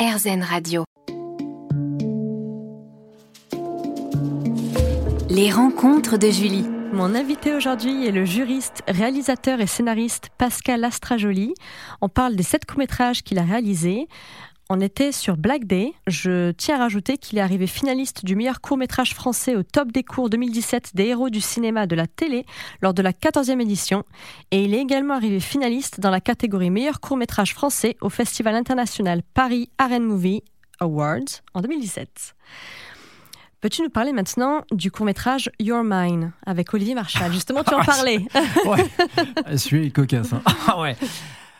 RZN Radio. Les rencontres de Julie. Mon invité aujourd'hui est le juriste, réalisateur et scénariste Pascal Astrajoli. On parle des sept courts-métrages qu'il a réalisés. On était sur Black Day. Je tiens à rajouter qu'il est arrivé finaliste du meilleur court-métrage français au top des cours 2017 des héros du cinéma de la télé lors de la 14e édition. Et il est également arrivé finaliste dans la catégorie meilleur court-métrage français au Festival international Paris Art Movie Awards en 2017. Peux-tu nous parler maintenant du court-métrage Your Mine avec Olivier Marchal? Justement, tu en parlais. ouais, celui-là est cocasse. Hein. Ah ouais.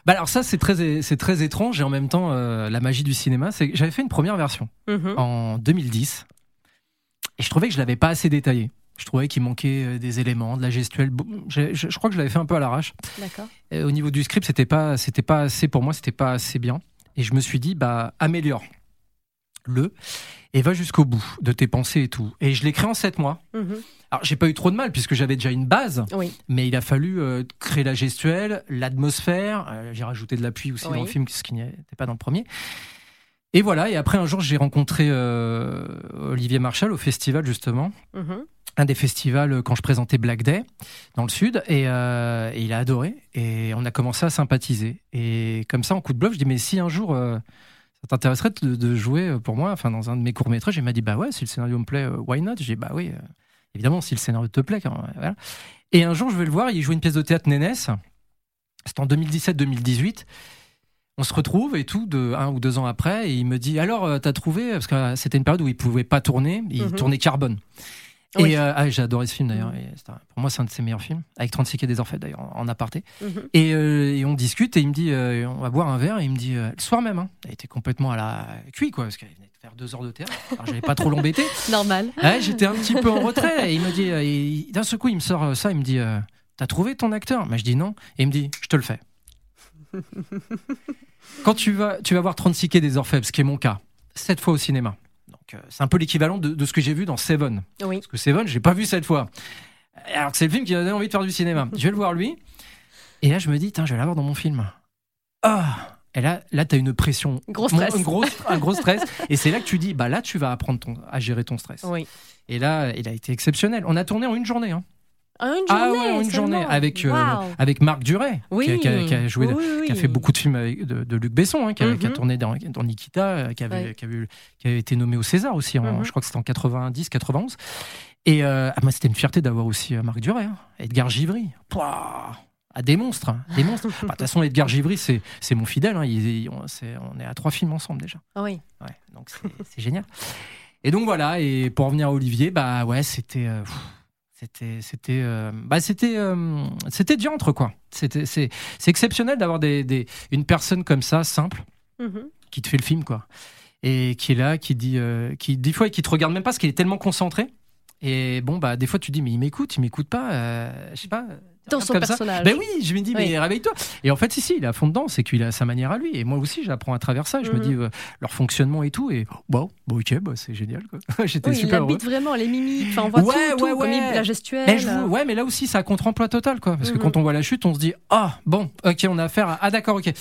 Bah alors ça c'est très c'est très étrange et en même temps euh, la magie du cinéma c'est que j'avais fait une première version Mhm. en 2010 et je trouvais que je l'avais pas assez détaillé. Je trouvais qu'il manquait euh, des éléments, de la gestuelle. Je, je- je crois que je l'avais fait un peu à l'arrache. D'accord. Et Au niveau du script, c'était pas c'était pas assez pour moi, c'était pas assez bien. Et je me suis dit bah améliore le et va jusqu'au bout de tes pensées et tout. Et je l'ai créé en 7 mois. Mhm. Alors j'ai pas eu trop de mal puisque j'avais déjà une base. Oui. Mais il a fallu euh, créer la gestuelle, l'atmosphère. Euh, j'ai rajouté de l'appui aussi Oui. dans le film, ce qui n'était pas dans le premier. Et voilà. Et après un jour, j'ai rencontré euh, Olivier Marchal au festival justement, Mhm. un des festivals quand je présentais Black Day dans le sud, et, euh, et il a adoré. Et on a commencé à sympathiser. Et comme ça, en coup de bluff, je dis mais si un jour euh, ça t'intéresserait de, de jouer euh, pour moi, enfin dans un de mes courts métrages, il m'a dit bah ouais, si le scénario me plaît, euh, why not? J'ai dit bah oui. euh, Évidemment, si le scénario te plaît. quand- voilà. Et un jour, je vais le voir, il joue une pièce de théâtre Nénès. C'était en 2017-2018. On se retrouve et tout, de un ou deux ans après, et il me dit Alors, t'as trouvé? Parce que c'était une période où il pouvait pas tourner, il Mhm. tournait Carbone. Oui. Et euh, ah, j'ai adoré ce film d'ailleurs. Pour moi, c'est un de ses meilleurs films, avec 36 quais des Orfèvres d'ailleurs, en en aparté. Mhm. Et, euh, et on discute et il me dit euh, On va boire un verre. Et il me dit Le soir même, hein. elle était complètement à la cuit, quoi, parce qu'elle venait de faire deux heures de théâtre. Alors, j'avais pas trop l'embêter. Normal. Ouais, j'étais un petit peu en retrait. Et il me dit, d'un seul coup, il me sort ça. Il me dit, t'as trouvé ton acteur? Mais je dis non. Et il me dit, je te le fais. Quand tu vas, tu vas voir 36 quais des Orfèvres, ce qui est mon cas, sept fois au cinéma. Donc, c'est un peu l'équivalent de, de ce que j'ai vu dans Seven. Oui. Parce que Seven, j'ai pas vu cette fois. Alors que c'est le film qui m'a donné envie de faire du cinéma. Je vais le voir lui. Et là, je me dis, tiens, je vais l'avoir dans mon film. Ah Et là, là tu as une pression. Gros stress. Un gros, un gros stress. Et c'est là que tu dis, bah là, tu vas apprendre ton- à gérer ton stress. Oui. Et là, il a été exceptionnel. On a tourné en une journée. Hein. Ah, une journée. ah ouais, une seulement. journée. Avec, euh, avec Marc Duret, Oui. qui, a, qui a- qui a joué, Oui, oui, qui a fait beaucoup de films avec- de, de Luc Besson, hein, qui, a, qui a Mhm. tourné dans, dans Nikita, euh, qui avait, Ouais. qui, avait, qui avait été nommé au César aussi, en, Mhm. je crois que c'était en 90, 91. Et euh, ah, moi, c'était une fierté d'avoir aussi Marc Duret, hein. Edgar Givry. Pouah ah, des monstres, hein, des monstres. Bah, De toute façon, Edgar Givry, c'est mon fidèle. Il- il- on, est à trois films ensemble déjà. Ah oui. Ouais, donc c'est génial. Et donc voilà, et pour revenir à Olivier, bah ouais, c'était. euh, c'était c'était euh, bah c'était euh, c'était diantre quoi. C'était c'est c'est exceptionnel d'avoir des, des une personne comme ça simple Mhm. qui te fait le film quoi. Et qui est là qui dit euh, qui des fois qui te regarde même pas parce qu'il est tellement concentré et bon bah des fois tu dis mais il m'écoute il m'écoute pas euh, je sais pas Dans son ça. personnage. ben oui je me dis mais réveille-toi et en fait si si il est à fond dedans c'est qu'il a sa manière à lui et moi aussi j'apprends à travers ça je me Mhm. dis euh, leur fonctionnement et tout et bon bon ok bah, c'est génial j'étais Oui, il super heureux habite vraiment les mimiques. Enfin, on voit Ouais, tout, tout, ouais, comme il- ouais. la gestuelle. Vous- ouais, mais là aussi, c'est à contre-emploi total, quoi. Parce que Mhm. quand on voit la chute, on se dit, ah, bon, ok, on a affaire à, ah, d'accord, ok.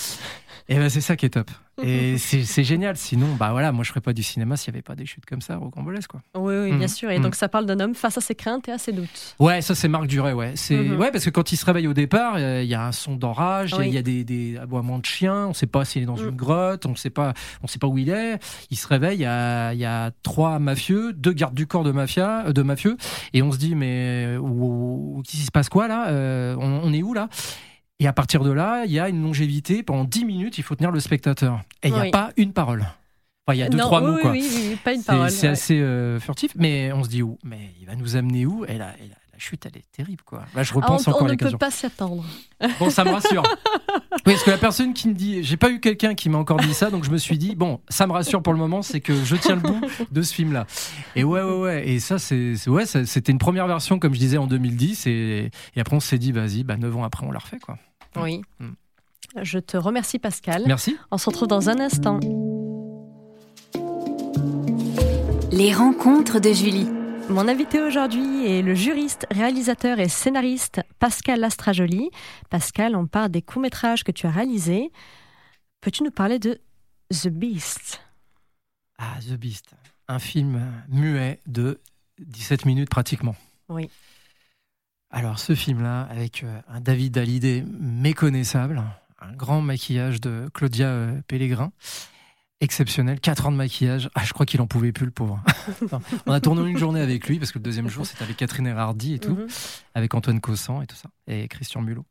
Et ben, c'est ça qui est top. Et c'est génial. Sinon, bah voilà, moi, je ferais pas du cinéma s'il y avait pas des chutes comme ça, rocambolesques, quoi. Oui, oui, bien sûr. Et Mhm. donc, ça parle d'un homme face à ses craintes et à ses doutes. Ouais, ça, c'est Marc Duret, ouais. C'est, Mhm. ouais, parce que quand il se réveille au départ, euh, il y a un son d'orage, il y a- Oui. il y a des, des aboiements de chiens, on sait pas s'il est dans Mhm. une grotte, on sait pas, on sait pas où il est. Il se réveille, il y a, il y a trois mafieux, deux gardes du corps de mafia, euh, de mafieux, et on se dit, mais, où, où- qui se passe quoi, là? Euh, on, on est où, là? Et à partir de là, il y a une longévité. Pendant 10 minutes, il faut tenir le spectateur. Et il n'y a pas une parole. Enfin, il y a deux, Non, trois oui, mots, oui, quoi. Oui, pas une parole. C'est ouais. assez euh, furtif, mais on se dit où Mais il va nous amener où? Et la, et la- la chute, elle est terrible, quoi. Là, je Ah, repense on, on encore à ne peut pas s'y attendre. Bon, ça me rassure. oui, parce que la personne qui me dit, j'ai pas eu quelqu'un qui m'a encore dit ça, donc je me suis dit, bon, ça me rassure pour le moment, c'est que je tiens le bout de ce film-là. Et ouais, ouais, ouais. Et ça, c'est, ouais, c'était une première version, comme je disais, en 2010, et, et après on s'est dit, vas-y, bah, 9 ans après, on la refait, quoi. Oui. Mm. Je te remercie, Pascal. Merci. On se retrouve dans un instant. Les rencontres de Julie. Mon invité aujourd'hui est le juriste, réalisateur et scénariste Pascal Lastrajoli. Pascal, on parle des courts-métrages que tu as réalisés. Peux-tu nous parler de The Beast? Ah, The Beast, un film muet de 17 minutes pratiquement. Oui. Alors, ce film-là, avec euh, un David Hallyday méconnaissable, un grand maquillage de Claudia euh, Pellegrin, exceptionnel, 4 ans de maquillage. Ah, je crois qu'il en pouvait plus, le pauvre. on a tourné une journée avec lui, parce que le deuxième jour, c'était avec Catherine Hérardi et tout, Mhm. avec Antoine Cossan et tout ça, et Christian Mulot.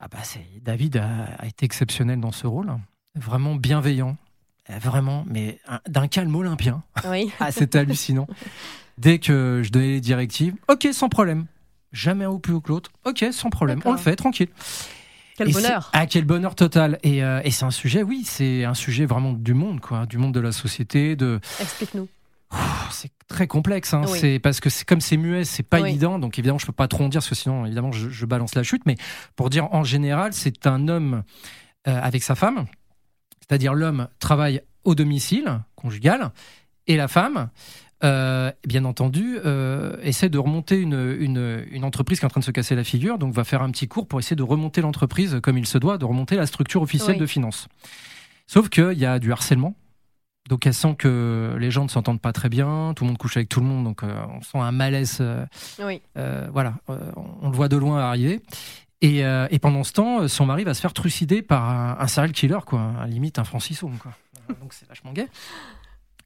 Ah bah, David a, a été exceptionnel dans ce rôle, vraiment bienveillant, euh, vraiment, mais un- d'un calme olympien. Oui. Ah, c'était hallucinant. Dès que je donnais les directives, ok, sans problème. Jamais un ou plus haut que l'autre. Ok, sans problème. On le fait, tranquille. Quel Et bonheur. Ah, quel bonheur total. Et, euh, et c'est un sujet, oui, c'est un sujet vraiment du monde, quoi, du monde de la société. De, Explique-nous. C'est très complexe, hein. Oui. C'est parce que c'est comme c'est muet, c'est pas Oui. évident. Donc évidemment, je peux pas trop en dire, parce que sinon, évidemment, je, je balance la chute. Mais pour dire en général, c'est un homme euh, avec sa femme, c'est-à-dire l'homme travaille au domicile conjugal et la femme. Euh, bien entendu, euh, essaie de remonter une, une, une entreprise qui est en train de se casser la figure, donc va faire un petit cours pour essayer de remonter l'entreprise comme il se doit, de remonter la structure officielle Oui. de finance. Sauf qu'il y a du harcèlement, donc elle sent que les gens ne s'entendent pas très bien, tout le monde couche avec tout le monde, donc euh, on sent un malaise. Oui. voilà, on le voit de loin arriver. Et, et pendant ce temps, son mari va se faire trucider par un, un serial killer, quoi, à limite un Francis Home, quoi. Donc c'est vachement gay.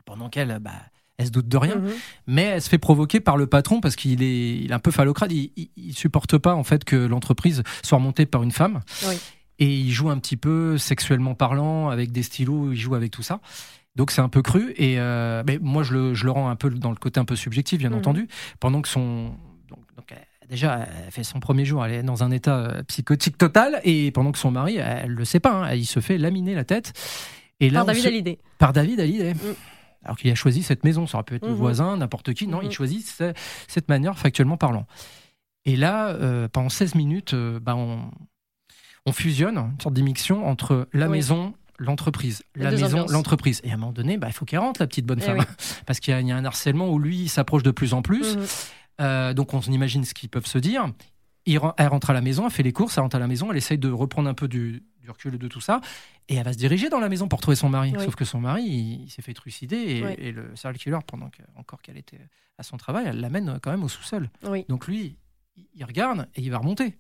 Pendant qu'elle, bah, elle se doute de rien, Mhm. mais elle se fait provoquer par le patron parce qu'il est, il est un peu phallocrate. Il, il, il supporte pas en fait que l'entreprise soit remontée par une femme. Oui. Et il joue un petit peu sexuellement parlant avec des stylos. Il joue avec tout ça. Donc c'est un peu cru. Et euh, mais moi je le, je le rends un peu dans le côté un peu subjectif, bien Mhm. entendu. Pendant que son donc, déjà elle fait son premier jour, elle est dans un état euh, psychotique total. Et pendant que son mari, elle le sait pas, hein, il se fait laminer la tête. Et là, Par David se- Hallyday. par David Hallyday. Mm. Alors qu'il a choisi cette maison, ça aurait pu être le Mhm. voisin, n'importe qui. Non, Mhm. il choisit ce- cette manière factuellement parlant. Et là, euh, pendant 16 minutes, euh, bah, on, on fusionne, une sorte d'immixtion entre la Oui. maison, l'entreprise. La maison, l'entreprise. Et à un moment donné, bah, il faut qu'elle rentre, la petite bonne Eh femme. oui. Parce qu'il y, a- il y a un harcèlement où lui, il s'approche de plus en plus. Mhm. Euh, donc on imagine ce qu'ils peuvent se dire. Il elle rentre à la maison, elle fait les courses, elle rentre à la maison, elle essaye de reprendre un peu du, du recul de tout ça, et elle va se diriger dans la maison pour trouver son mari. Oui. Sauf que son mari, il, il s'est fait trucider, et, Oui. et le serial killer, pendant que, encore qu'elle était à son travail, elle l'amène quand même au sous-sol. Oui. Donc lui, il- regarde et il va remonter.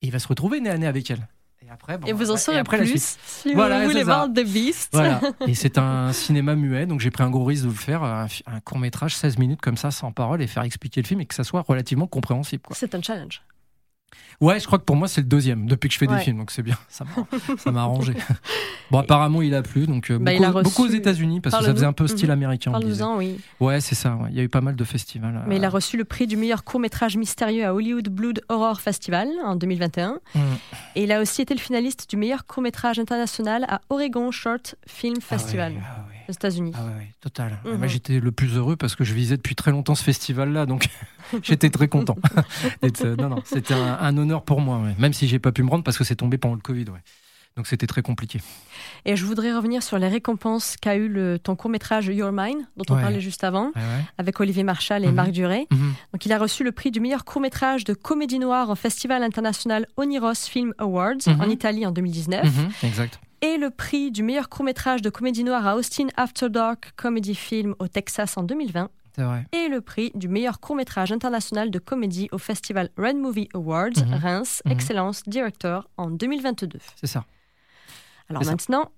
Et il va se retrouver nez à nez avec elle. Et après, bon, Et vous en saurez après, plus si Voilà, vous voulez voir The Beast. Voilà. Et c'est un cinéma muet, donc j'ai pris un gros risque de le faire, un, un court métrage, 16 minutes comme ça, sans parole, et faire expliquer le film et que ça soit relativement compréhensible. C'est un challenge. Ouais, je crois que pour moi c'est le deuxième depuis que je fais Ouais. des films, donc c'est bien, ça m'a, arrangé. Bon, apparemment il a plu, donc euh, Bah, beaucoup, a reçu- beaucoup aux États-Unis parce que ça faisait un peu style Mhm. américain. on disait. Parle-nous-en, oui. Ouais, c'est ça. ouais. Il y a eu pas mal de festivals. Mais il a euh, reçu le prix du meilleur court-métrage mystérieux à Hollywood Blood Horror Festival en 2021. Mhm. Et il a aussi été le finaliste du meilleur court-métrage international à Oregon Short Film ah Festival ah ouais. Aux États-Unis. Ah ouais, ouais, total. Mhm. Moi, j'étais le plus heureux parce que je visais depuis très longtemps ce festival-là, donc j'étais très content. euh, non, non, c'était un, un honneur pour moi, ouais. même si j'ai pas pu me rendre parce que c'est tombé pendant le Covid. Ouais. Donc c'était très compliqué. Et je voudrais revenir sur les récompenses qu'a eu le, ton court-métrage Your Mine, dont on Ouais. parlait juste avant, Ouais, ouais. avec Olivier Marchal et Mhm. Marc Duré. Mhm. Donc, il a reçu le prix du meilleur court-métrage de comédie noire au Festival international Oniros Film Awards en Italie en 2019. Mhm, Exact. Et le prix du meilleur court-métrage de comédie noire à Austin After Dark Comedy Film au Texas en 2020 C'est vrai. et le prix du meilleur court-métrage international de comédie au Festival Red Movie Awards Mhm. Reims Mhm. Excellence Director en 2022. C'est ça. Alors ça. maintenant,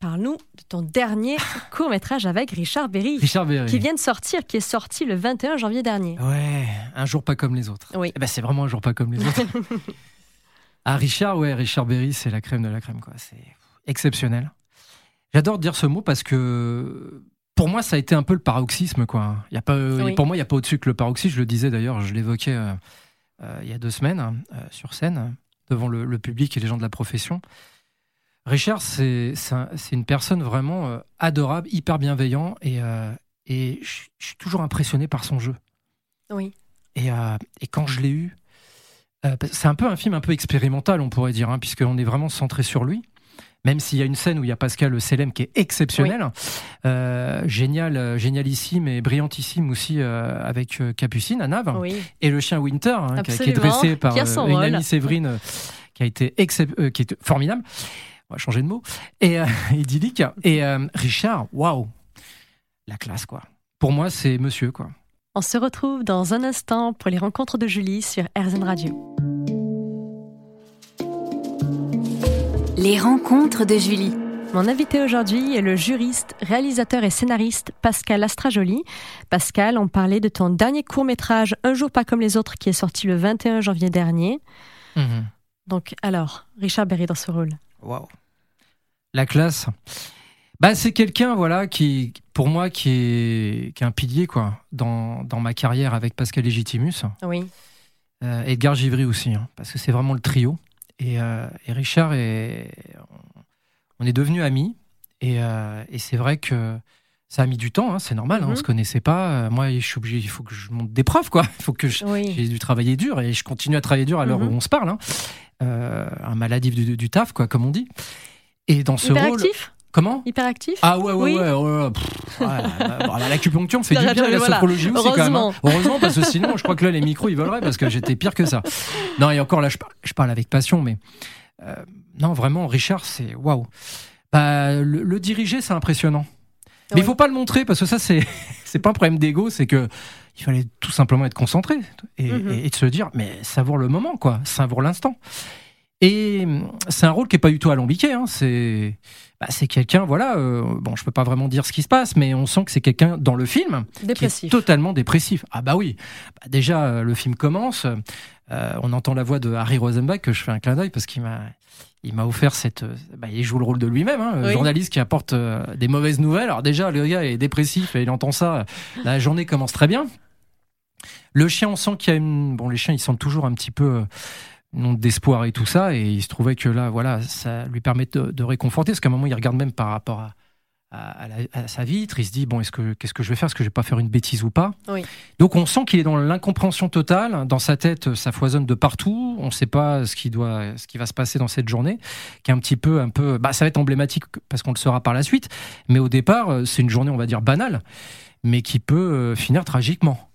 parle-nous de ton dernier court-métrage avec Richard Berry Richard Berry. qui vient de sortir, qui est sorti le 21 janvier dernier. Ouais, un jour pas comme les autres. Oui. Eh ben, c'est vraiment un jour pas comme les autres. ah, Richard, ouais, Richard Berry, c'est la crème de la crème, quoi. C'est exceptionnel. J'adore dire ce mot parce que pour moi, ça a été un peu le paroxysme, quoi. Y a pas, Oui. Pour moi, il n'y a pas au-dessus que le paroxysme. Je le disais d'ailleurs, je l'évoquais euh, euh, il y a deux semaines euh, sur scène, devant le, le public et les gens de la profession. Richard, c'est c'est un- c'est une personne vraiment euh, adorable, hyper bienveillant et, euh, et je suis toujours impressionné par son jeu. Oui. Et, euh, et quand je l'ai eu, euh, c'est un peu un film un peu expérimental, on pourrait dire, hein, puisqu'on est vraiment centré sur lui. Même s'il y a une scène où il y a Pascal Selem qui est exceptionnel, euh, génial, euh, génialissime et brillantissime aussi euh, avec Capucine à Nave Oui. et le chien Winter hein, qui, est dressé par qui une rôle. amie Séverine qui a été qui est formidable. on va changer de mot, et idyllique. Et Richard, waouh, la classe quoi. Pour moi, c'est monsieur quoi. On se retrouve dans un instant pour les rencontres de Julie sur RZN Radio. Les rencontres de Julie. Mon invité aujourd'hui est le juriste, réalisateur et scénariste Pascal Astrajoli. Pascal, on parlait de ton dernier court métrage Un jour pas comme les autres qui est sorti le 21 janvier dernier. Mhm. Donc alors, Richard Berry dans ce rôle. Waouh. La classe. Bah, c'est quelqu'un, voilà, qui, pour moi, qui est, qui est un pilier, quoi, dans, dans ma carrière avec Pascal Legitimus. Oui. Euh, Edgar Givry aussi, hein, parce que c'est vraiment le trio. Et, euh, et Richard, est, on est devenus amis. Et, euh, et c'est vrai que ça a mis du temps, hein, c'est normal, hein, on Mhm. se connaissait pas. Moi, je suis obligé, il faut que je monte des preuves, quoi. Il faut que je- Oui. j'ai dû travailler dur et je continue à travailler dur à l'heure Mhm. où on se parle. Hein. Un maladif du, du taf, quoi, comme on dit. Et dans ce rôle. Comment? Hyperactif? Ah ouais, ouais, Oui. ouais. ouais, pff, ouais, bah, l'acupuncture me fait du bien, la voilà. sophrologie aussi quand même. hein. Heureusement. Parce que sinon, je crois que là, les micros, ils voleraient parce que j'étais pire que ça. Non, et encore là, je parle, je parle avec passion, mais euh, non, vraiment, Richard, c'est waouh. Bah, le, le diriger, c'est impressionnant. Mais il Oui. faut pas le montrer parce que ça, c'est c'est pas un problème d'ego, c'est que il fallait tout simplement être concentré et, Mhm. et- et de se dire, mais savoure le moment, quoi, savoure l'instant. Et hum, c'est un rôle qui est pas du tout alambiqué. Hein, c'est bah, c'est quelqu'un, voilà. euh, bon, je peux pas vraiment dire ce qui se passe, mais on sent que c'est quelqu'un dans le film qui est Dépressif. totalement dépressif. Ah bah oui. Bah, déjà, euh, le film commence. euh, on entend la voix de Harry Rosenbach que je fais un clin d'œil parce qu'il m'a il m'a offert cette. Bah, il joue le rôle de lui-même, hein, Oui. journaliste qui apporte des mauvaises nouvelles. Alors déjà, le gars est dépressif et il entend ça. La journée commence très bien. Le chien, on sent qu'il y a une. Bon, les chiens, ils sentent toujours un petit peu. D'espoir et tout ça, et il se trouvait que là, voilà, ça lui permet de, de réconforter, parce qu'à un moment, il regarde même par rapport à, à, à la- à sa vitre, il se dit bon, est-ce que qu'est-ce que je vais faire, est-ce que je vais pas faire une bêtise ou pas? Oui. Donc on sent qu'il est dans l'incompréhension totale, dans sa tête, ça foisonne de partout, on ne sait pas ce qui doit, ce qui va se passer dans cette journée, qui est un petit peu, un peu, bah ça va être emblématique parce qu'on le saura par la suite, mais au départ, euh, c'est une journée, on va dire banale, mais qui peut euh, finir tragiquement.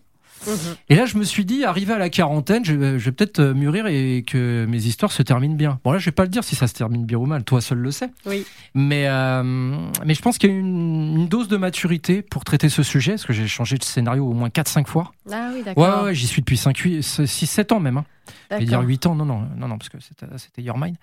Mhm. Et là, je me suis dit, arrivé à la quarantaine, je, vais- je vais peut-être euh, mûrir et que mes histoires se terminent bien. Bon, là, je vais pas le dire si ça se termine bien ou mal, toi seul le sais. Oui. Mais, euh, mais je pense qu'il y a une, une dose de maturité pour traiter ce sujet, parce que j'ai changé de scénario au moins 4-5 fois. Ah oui, d'accord. ouais, ouais, j'y suis depuis 6-7 ans même. Hein. Je vais dire D'accord. 8 ans, non, non, non, non parce que c'était c'était Your Mind.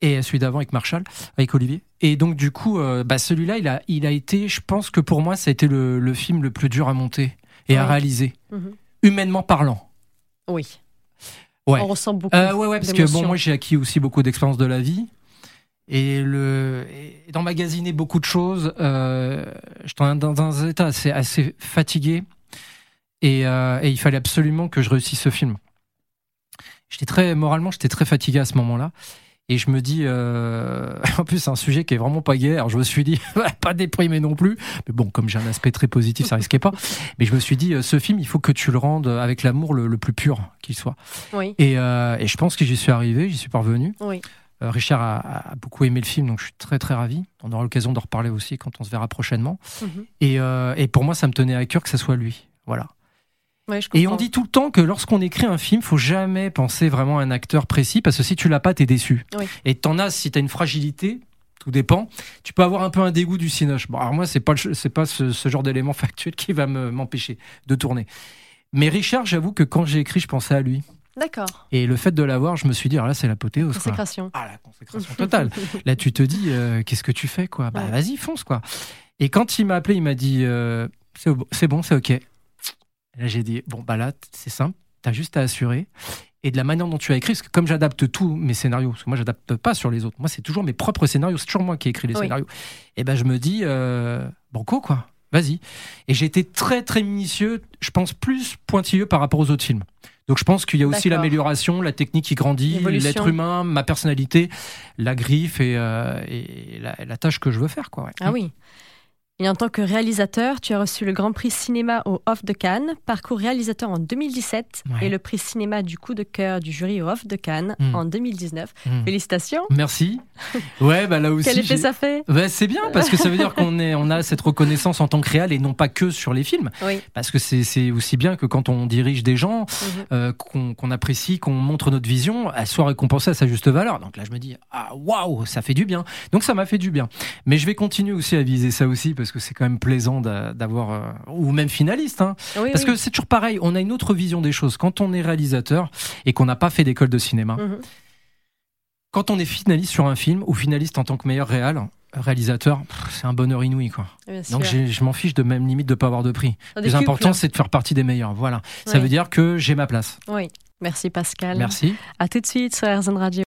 Et celui d'avant avec Marshall, avec Olivier. Et donc, du coup, euh, bah, celui-là, il a, il a été, je pense que pour moi, ça a été le, le film le plus dur à monter et à réaliser, Mhm. humainement parlant. Oui. Ouais. On ressent beaucoup. Euh, ouais, ouais, parce que bon, moi j'ai acquis aussi beaucoup d'expérience de la vie. Et, le, d'emmagasiner beaucoup de choses. Euh, j'étais dans, dans un état assez, assez fatigué. Et, euh, et il fallait absolument que je réussisse ce film. J'étais très, moralement, j'étais très fatigué à ce moment-là. Et je me dis, euh, en plus, c'est un sujet qui est vraiment pas gai. Alors, je me suis dit, pas déprimé non plus. Mais bon, comme j'ai un aspect très positif, ça risquait pas. Mais je me suis dit, euh, ce film, il faut que tu le rendes avec l'amour le, le plus pur qu'il soit. Oui. Et, euh, et je pense que j'y suis arrivé, j'y suis parvenu. Oui. Euh, Richard a, a beaucoup aimé le film, donc je suis très très ravi. On aura l'occasion d'en reparler aussi quand on se verra prochainement. Mhm. Et, et pour moi, ça me tenait à cœur que ça soit lui. Voilà. Ouais, Et on dit tout le temps que lorsqu'on écrit un film, faut jamais penser vraiment à un acteur précis parce que si tu l'as pas, t'es déçu. Oui. Et t'en as si t'as une fragilité. Tout dépend. Tu peux avoir un peu un dégoût du cinoche. Bon, alors moi, c'est pas c'est pas ce, ce genre d'élément factuel qui va me- m'empêcher de tourner. Mais Richard, j'avoue que quand j'ai écrit, je pensais à lui. D'accord. Et le fait de l'avoir, je me suis dit, alors là, c'est l'apothéose. quoi. Consécration. Ah, la consécration totale. Là, tu te dis, euh, qu'est-ce que tu fais, quoi? Bah, Ouais. vas-y, fonce, quoi. Et quand il m'a appelé, il m'a dit, euh, c'est bon, c'est OK. Et là, j'ai dit, bon, bah là, c'est simple, t'as juste à assurer. Et de la manière dont tu as écrit, parce que comme j'adapte tous mes scénarios, parce que moi, j'adapte pas sur les autres, moi, c'est toujours mes propres scénarios, c'est toujours moi qui écris les Oui. scénarios. Et ben, je me dis, euh, banco, quoi. Vas-y. Et j'ai été très, très minutieux, je pense plus pointilleux par rapport aux autres films. Donc je pense qu'il y a aussi l'amélioration, la technique qui grandit, l'être humain, ma personnalité, la griffe et, euh, et la, la tâche que je veux faire. Quoi, ouais. Ah oui. Et en tant que réalisateur, tu as reçu le Grand Prix Cinéma au Off de Cannes, parcours réalisateur en 2017 Ouais. et le prix Cinéma du coup de cœur du jury au Off de Cannes Mm. en 2019. Mm. Félicitations. Merci. Ouais, bah là aussi. Quel effet ça fait? Ouais, c'est bien parce que ça veut dire qu'on est, on a cette reconnaissance en tant que réal et non pas que sur les films. Oui. Parce que c'est aussi bien que quand on dirige des gens, Mhm. euh, qu'on qu'on apprécie, qu'on montre notre vision, elle soit récompensée à sa juste valeur. Donc là, je me dis, ah waouh, ça fait du bien. Donc ça m'a fait du bien. Mais je vais continuer aussi à viser ça aussi parce que c'est quand même plaisant d'a- d'avoir, euh, ou même finaliste. Hein. Oui, Parce oui. que c'est toujours pareil, on a une autre vision des choses. Quand on est réalisateur et qu'on n'a pas fait d'école de cinéma, Mhm. quand on est finaliste sur un film ou finaliste en tant que meilleur réal, réalisateur, c'est un bonheur inouï quoi. Donc je m'en fiche de même limite de pas avoir de prix. Le plus important c'est de faire partie des meilleurs. Voilà. Ça veut dire que j'ai ma place. Oui. Merci Pascal. Merci. À tout de suite sur RZN Radio.